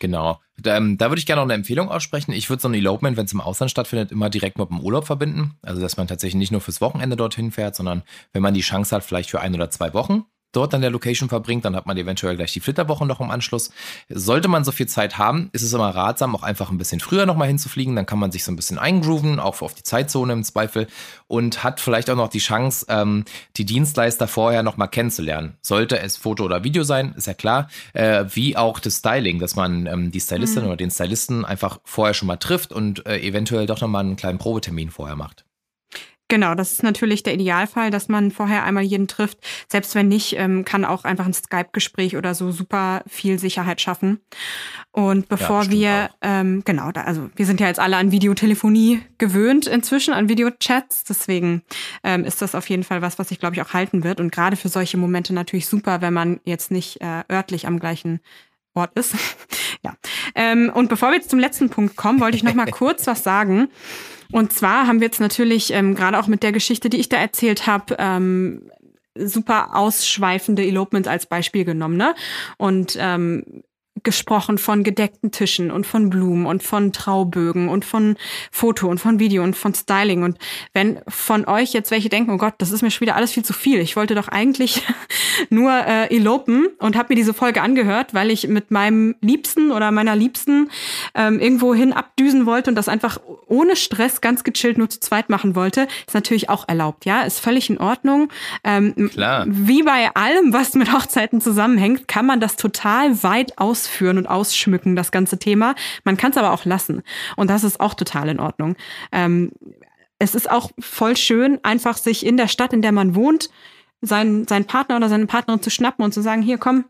Genau. Da, ähm, da würde ich gerne noch eine Empfehlung aussprechen. Ich würde so ein Elopement, wenn es im Ausland stattfindet, immer direkt mit dem Urlaub verbinden. Also, dass man tatsächlich nicht nur fürs Wochenende dorthin fährt, sondern wenn man die Chance hat, vielleicht für ein oder zwei Wochen dort an der Location verbringt, dann hat man eventuell gleich die Flitterwoche noch im Anschluss. Sollte man so viel Zeit haben, ist es immer ratsam, auch einfach ein bisschen früher nochmal hinzufliegen. Dann kann man sich so ein bisschen eingrooven, auch auf die Zeitzone im Zweifel und hat vielleicht auch noch die Chance, ähm, die Dienstleister vorher nochmal kennenzulernen. Sollte es Foto oder Video sein, ist ja klar, äh, wie auch das Styling, dass man ähm, die Stylistin mhm. oder den Stylisten einfach vorher schon mal trifft und äh, eventuell doch nochmal einen kleinen Probetermin vorher macht. Genau, das ist natürlich der Idealfall, dass man vorher einmal jeden trifft. Selbst wenn nicht, ähm, kann auch einfach ein Skype-Gespräch oder so super viel Sicherheit schaffen. Und bevor ja, wir, ähm, genau, da, also wir sind ja jetzt alle an Videotelefonie gewöhnt inzwischen, an Videochats. Deswegen ähm, ist das auf jeden Fall was, was sich, glaube ich, auch halten wird. Und gerade für solche Momente natürlich super, wenn man jetzt nicht äh, örtlich am gleichen Ort ist. ja. Ähm, und bevor wir jetzt zum letzten Punkt kommen, wollte ich noch mal kurz was sagen. Und zwar haben wir jetzt natürlich ähm, gerade auch mit der Geschichte, die ich da erzählt habe, ähm, super ausschweifende Elopements als Beispiel genommen. Ne? Und ähm, gesprochen von gedeckten Tischen und von Blumen und von Traubögen und von Foto und von Video und von Styling. Und wenn von euch jetzt welche denken, oh Gott, das ist mir schon wieder alles viel zu viel. Ich wollte doch eigentlich nur äh, elopen und habe mir diese Folge angehört, weil ich mit meinem Liebsten oder meiner Liebsten ähm, irgendwo hin abdüsen wollte und das einfach ohne Stress ganz gechillt nur zu zweit machen wollte, ist natürlich auch erlaubt. Ja, ist völlig in Ordnung. Ähm, Klar. Wie bei allem, was mit Hochzeiten zusammenhängt, kann man das total weit ausführen und ausschmücken, das ganze Thema. Man kann es aber auch lassen. Und das ist auch total in Ordnung. Ähm, es ist auch voll schön, einfach sich in der Stadt, in der man wohnt, seinen, seinen Partner oder seine Partnerin zu schnappen und zu sagen, hier komm,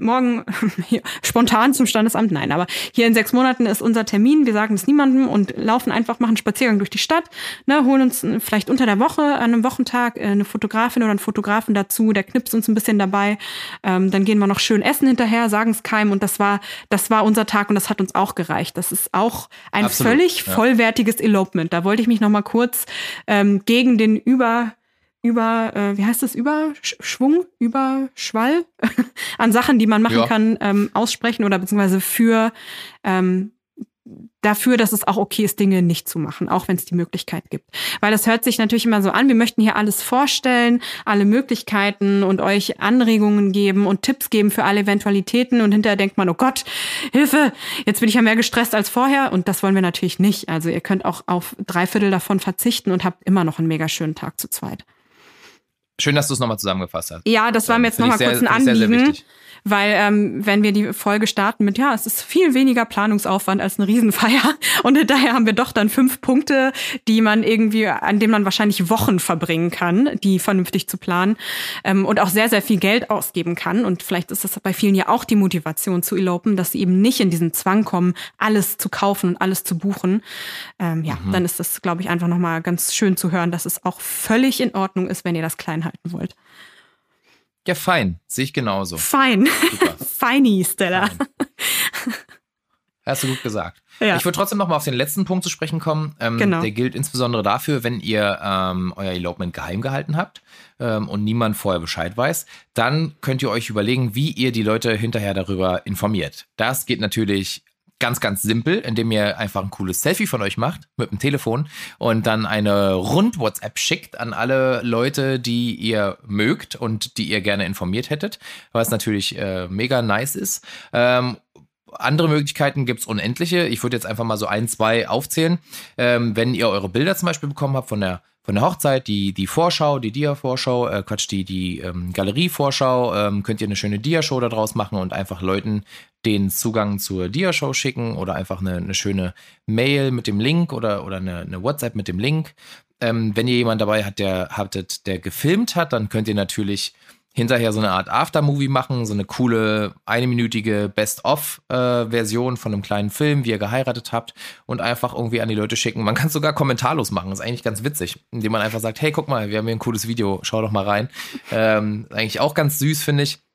morgen hier, spontan zum Standesamt. Nein, aber hier in sechs Monaten ist unser Termin. Wir sagen es niemandem und laufen einfach, machen einen Spaziergang durch die Stadt, ne, holen uns vielleicht unter der Woche an einem Wochentag äh, eine Fotografin oder einen Fotografen dazu, der knipst uns ein bisschen dabei. Ähm, dann gehen wir noch schön essen hinterher, sagen es keinem und das war, das war unser Tag und das hat uns auch gereicht. Das ist auch ein Absolut, völlig ja. vollwertiges Elopement. Da wollte ich mich noch mal kurz ähm, gegen den über über, äh, wie heißt das, Überschwung, Überschwall an Sachen, die man machen Ja. kann, ähm, aussprechen oder beziehungsweise für ähm, dafür, dass es auch okay ist, Dinge nicht zu machen, auch wenn es die Möglichkeit gibt. Weil das hört sich natürlich immer so an, wir möchten hier alles vorstellen, alle Möglichkeiten und euch Anregungen geben und Tipps geben für alle Eventualitäten und hinterher denkt man, oh Gott, Hilfe, jetzt bin ich ja mehr gestresst als vorher und das wollen wir natürlich nicht. Also ihr könnt auch auf drei Viertel davon verzichten und habt immer noch einen mega schönen Tag zu zweit. Schön, dass du es nochmal zusammengefasst hast. Ja, das war mir jetzt nochmal kurz ein ich sehr, sehr Anliegen, wichtig. weil ähm, wenn wir die Folge starten mit, ja, es ist viel weniger Planungsaufwand als eine Riesenfeier und daher haben wir doch dann fünf Punkte, die man irgendwie, an denen man wahrscheinlich Wochen verbringen kann, die vernünftig zu planen ähm, und auch sehr, sehr viel Geld ausgeben kann und vielleicht ist das bei vielen ja auch die Motivation zu elopen, dass sie eben nicht in diesen Zwang kommen, alles zu kaufen und alles zu buchen. Ähm, ja, Mhm. dann ist das, glaube ich, einfach nochmal ganz schön zu hören, dass es auch völlig in Ordnung ist, wenn ihr das klein halten wollt. Ja, fein. Sehe ich genauso. Fein. Feini, Stella. Fein. Hast du gut gesagt. Ja. Ich würde trotzdem noch mal auf den letzten Punkt zu sprechen kommen. Ähm, Genau. Der gilt insbesondere dafür, wenn ihr ähm, euer Elopement geheim gehalten habt ähm, und niemand vorher Bescheid weiß, dann könnt ihr euch überlegen, wie ihr die Leute hinterher darüber informiert. Das geht natürlich ganz, ganz simpel, indem ihr einfach ein cooles Selfie von euch macht mit dem Telefon und dann eine Rund-WhatsApp schickt an alle Leute, die ihr mögt und die ihr gerne informiert hättet, was natürlich äh, mega nice ist. Ähm, andere Möglichkeiten gibt's unendliche. Ich würde jetzt einfach mal so ein, zwei aufzählen. Ähm, wenn ihr eure Bilder zum Beispiel bekommen habt von der von der Hochzeit, die, die Vorschau, die Dia-Vorschau, äh, Quatsch, die, die ähm, Galerie-Vorschau, ähm, könnt ihr eine schöne Dia-Show daraus machen und einfach Leuten den Zugang zur Dia-Show schicken oder einfach eine, eine schöne Mail mit dem Link oder, oder eine, eine WhatsApp mit dem Link. Ähm, wenn ihr jemanden dabei habt, der, hattet, der gefilmt hat, dann könnt ihr natürlich hinterher so eine Art Aftermovie machen, so eine coole eineminütige Best-of-Version von einem kleinen Film, wie ihr geheiratet habt und einfach irgendwie an die Leute schicken. Man kann es sogar kommentarlos machen, ist eigentlich ganz witzig, indem man einfach sagt, hey, guck mal, wir haben hier ein cooles Video, schau doch mal rein. Ähm, eigentlich auch ganz süß, finde ich.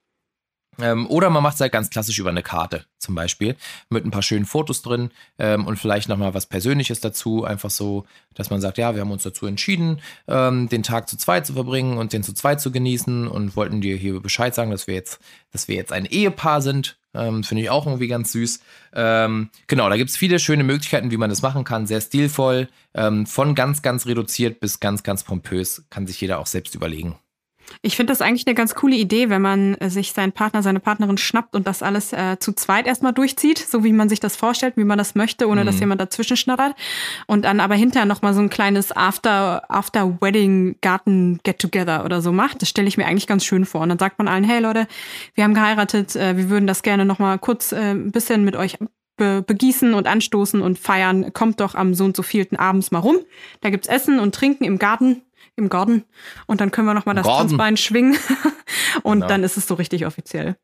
Ähm, oder man macht es halt ganz klassisch über eine Karte zum Beispiel mit ein paar schönen Fotos drin ähm, und vielleicht nochmal was Persönliches dazu. Einfach so, dass man sagt, ja, wir haben uns dazu entschieden, ähm, den Tag zu zweit zu verbringen und den zu zweit zu genießen und wollten dir hier Bescheid sagen, dass wir jetzt, dass wir jetzt ein Ehepaar sind. Ähm, Finde ich auch irgendwie ganz süß. Ähm, genau, da gibt es viele schöne Möglichkeiten, wie man das machen kann. Sehr stilvoll. Ähm, von ganz, ganz reduziert bis ganz, ganz pompös. Kann sich jeder auch selbst überlegen. Ich finde das eigentlich eine ganz coole Idee, wenn man äh, sich seinen Partner, seine Partnerin schnappt und das alles äh, zu zweit erstmal durchzieht, so wie man sich das vorstellt, wie man das möchte, ohne dass jemand dazwischen schnattert. Und dann aber hinterher nochmal so ein kleines After, After Wedding Garten Get Together oder so macht. Das stelle ich mir eigentlich ganz schön vor. Und dann sagt man allen, hey Leute, wir haben geheiratet, äh, wir würden das gerne nochmal kurz äh, ein bisschen mit euch be begießen und anstoßen und feiern. Kommt doch am so und so vielten abends mal rum. Da gibt's Essen und Trinken im Garten. Im Garten. Und dann können wir nochmal das Garten. Tanzbein schwingen. und Genau. dann ist es so richtig offiziell.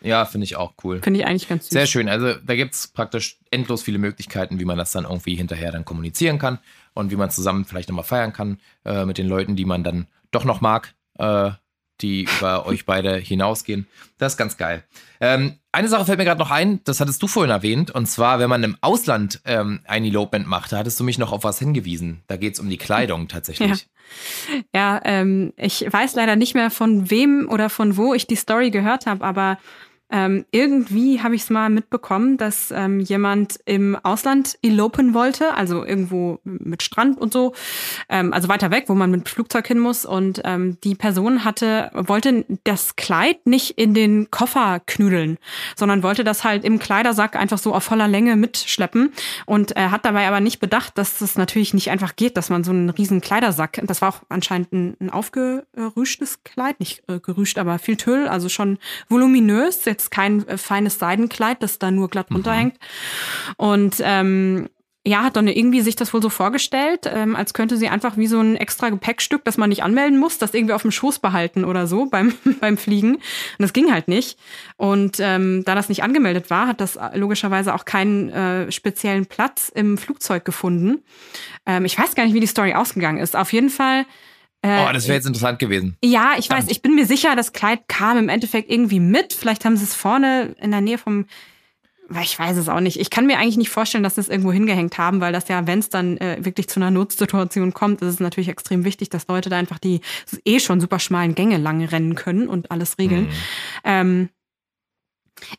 Ja, finde ich auch cool. Finde ich eigentlich ganz süß. Sehr schön. Also da gibt es praktisch endlos viele Möglichkeiten, wie man das dann irgendwie hinterher dann kommunizieren kann und wie man zusammen vielleicht nochmal feiern kann äh, mit den Leuten, die man dann doch noch mag, äh, die über euch beide hinausgehen. Das ist ganz geil. Ähm, eine Sache fällt mir gerade noch ein, das hattest du vorhin erwähnt, und zwar, wenn man im Ausland ähm, ein Elopement macht, da hattest du mich noch auf was hingewiesen. Da geht es um die Kleidung tatsächlich. Ja, ähm, ich weiß leider nicht mehr von wem oder von wo ich die Story gehört habe, aber Ähm, irgendwie habe ich es mal mitbekommen, dass ähm, jemand im Ausland elopen wollte, also irgendwo mit Strand und so, ähm, also weiter weg, wo man mit Flugzeug hin muss. Und ähm, die Person hatte, wollte das Kleid nicht in den Koffer knüdeln, sondern wollte das halt im Kleidersack einfach so auf voller Länge mitschleppen und äh, hat dabei aber nicht bedacht, dass das natürlich nicht einfach geht, dass man so einen riesen Kleidersack, das war auch anscheinend ein, ein aufgerüschtes Kleid, nicht äh, gerüscht, aber viel Tüll, also schon voluminös, jetzt kein äh, feines Seidenkleid, das da nur glatt mhm. runterhängt. Und ähm, ja, hat dann irgendwie sich das wohl so vorgestellt, ähm, als könnte sie einfach wie so ein extra Gepäckstück, das man nicht anmelden muss, das irgendwie auf dem Schoß behalten oder so beim, beim Fliegen. Und das ging halt nicht. Und ähm, da das nicht angemeldet war, hat das logischerweise auch keinen äh, speziellen Platz im Flugzeug gefunden. Ähm, ich weiß gar nicht, wie die Story ausgegangen ist. Auf jeden Fall äh, oh, das wäre jetzt interessant gewesen. Ja, ich Verdammt. weiß, ich bin mir sicher, das Kleid kam im Endeffekt irgendwie mit. Vielleicht haben sie es vorne in der Nähe vom. Ich weiß es auch nicht. Ich kann mir eigentlich nicht vorstellen, dass sie es irgendwo hingehängt haben, weil das ja, wenn es dann äh, wirklich zu einer Notsituation kommt, ist es natürlich extrem wichtig, dass Leute da einfach die eh schon super schmalen Gänge lang rennen können und alles regeln. Mhm. Ähm,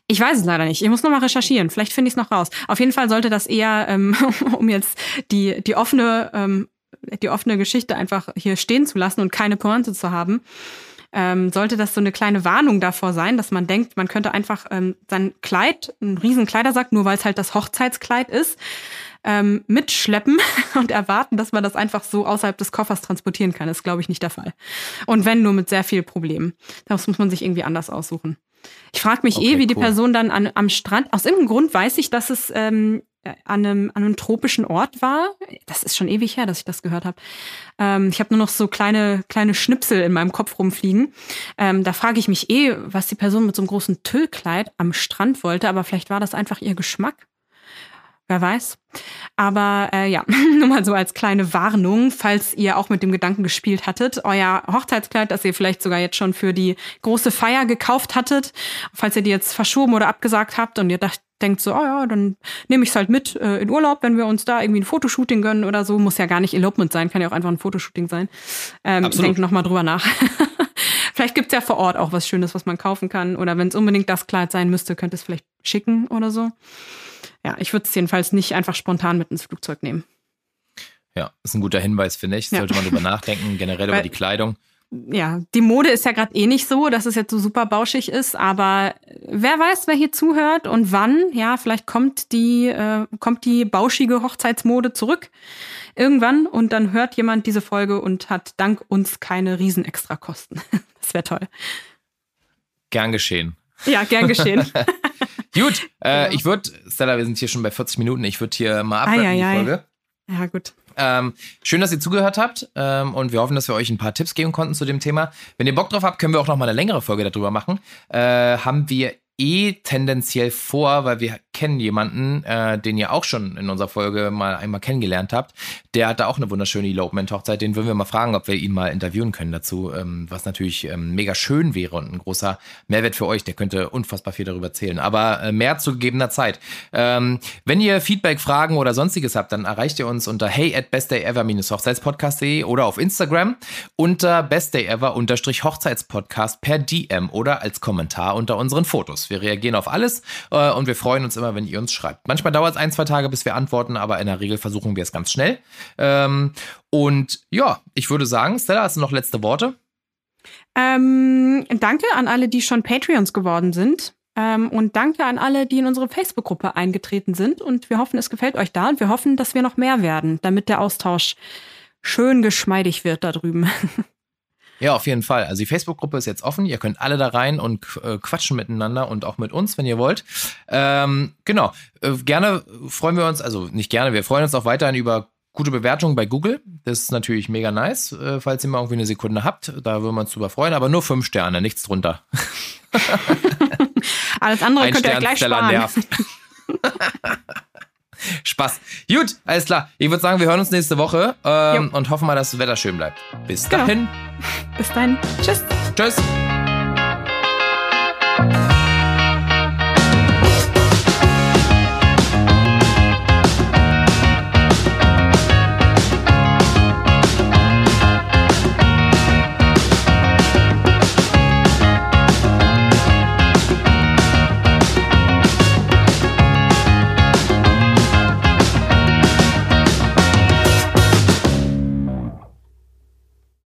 ich weiß es leider nicht. Ich muss noch mal recherchieren. Vielleicht finde ich es noch raus. Auf jeden Fall sollte das eher, ähm, um jetzt die, die offene ähm, die offene Geschichte einfach hier stehen zu lassen und keine Pointe zu haben, ähm, sollte das so eine kleine Warnung davor sein, dass man denkt, man könnte einfach ähm, sein Kleid, einen riesen Kleidersack, nur weil es halt das Hochzeitskleid ist, ähm, mitschleppen und erwarten, dass man das einfach so außerhalb des Koffers transportieren kann. Das ist, glaube ich, nicht der Fall. Und wenn, nur mit sehr viel Problemen. Das muss man sich irgendwie anders aussuchen. Ich frage mich okay, eh, wie cool. die Person dann an, am Strand, aus irgendeinem Grund weiß ich, dass es ähm, äh, an einem, an einem tropischen Ort war. Das ist schon ewig her, dass ich das gehört habe. Ähm, ich habe nur noch so kleine, kleine Schnipsel in meinem Kopf rumfliegen. Ähm, da frage ich mich eh, was die Person mit so einem großen Tüllkleid am Strand wollte, aber vielleicht war das einfach ihr Geschmack. Wer weiß. Aber äh, ja, nur mal so als kleine Warnung, falls ihr auch mit dem Gedanken gespielt hattet, euer Hochzeitskleid, das ihr vielleicht sogar jetzt schon für die große Feier gekauft hattet, falls ihr die jetzt verschoben oder abgesagt habt und ihr dacht, denkt so, oh ja, dann nehme ich es halt mit äh, in Urlaub, wenn wir uns da irgendwie ein Fotoshooting gönnen oder so. Muss ja gar nicht Elopement sein, kann ja auch einfach ein Fotoshooting sein. Ähm, denkt nochmal drüber nach. vielleicht gibt's ja vor Ort auch was Schönes, was man kaufen kann. Oder wenn es unbedingt das Kleid sein müsste, könnt ihr es vielleicht schicken oder so. Ja, ich würde es jedenfalls nicht einfach spontan mit ins Flugzeug nehmen. Ja, ist ein guter Hinweis, finde ich. Sollte ja. man drüber nachdenken, generell Weil, über die Kleidung ja, die Mode ist ja gerade eh nicht so, dass es jetzt so super bauschig ist, aber wer weiß, wer hier zuhört und wann, ja, vielleicht kommt die, äh, kommt die bauschige Hochzeitsmode zurück irgendwann und dann hört jemand diese Folge und hat dank uns keine riesen Extrakosten. das wäre toll. Gern geschehen. Ja, gern geschehen. gut, äh, genau. ich würde, Stella, wir sind hier schon bei 40 Minuten, ich würde hier mal abrappen die Folge. Ja, gut. Ähm, schön, dass ihr zugehört habt ähm, und wir hoffen, dass wir euch ein paar Tipps geben konnten zu dem Thema. Wenn ihr Bock drauf habt, können wir auch noch mal eine längere Folge darüber machen. Äh, haben wir eh tendenziell vor, weil wir kennen jemanden, äh, den ihr auch schon in unserer Folge mal einmal kennengelernt habt. Der hatte auch eine wunderschöne Elopement-Hochzeit. Den würden wir mal fragen, ob wir ihn mal interviewen können dazu, ähm, was natürlich ähm, mega schön wäre und ein großer Mehrwert für euch. Der könnte unfassbar viel darüber erzählen. Aber äh, mehr zu gegebener Zeit. Ähm, wenn ihr Feedback, Fragen oder sonstiges habt, dann erreicht ihr uns unter hey at bestdayever-hochzeitspodcast.de oder auf Instagram unter bestdayever-hochzeitspodcast per DM oder als Kommentar unter unseren Fotos. Wir reagieren auf alles äh, und wir freuen uns immer, wenn ihr uns schreibt. Manchmal dauert es ein, zwei Tage, bis wir antworten, aber in der Regel versuchen wir es ganz schnell. Ähm, und ja, ich würde sagen, Stella, hast du noch letzte Worte? Ähm, danke an alle, die schon Patreons geworden sind. Ähm, und danke an alle, die in unsere Facebook-Gruppe eingetreten sind. Und wir hoffen, es gefällt euch da. Und wir hoffen, dass wir noch mehr werden, damit der Austausch schön geschmeidig wird da drüben. Ja, auf jeden Fall. Also die Facebook-Gruppe ist jetzt offen. Ihr könnt alle da rein und äh, quatschen miteinander und auch mit uns, wenn ihr wollt. Ähm, genau. Äh, gerne freuen wir uns, also nicht gerne, wir freuen uns auch weiterhin über gute Bewertungen bei Google. Das ist natürlich mega nice, äh, falls ihr mal irgendwie eine Sekunde habt. Da würden wir uns drüber freuen, aber nur fünf Sterne, nichts drunter. Alles andere Ein könnt ihr gleich sparen. Nervt. Spaß. Gut, alles klar. Ich würde sagen, wir hören uns nächste Woche ähm, und hoffen mal, dass das Wetter schön bleibt. Bis genau. dahin. Bis dann. Tschüss. Tschüss.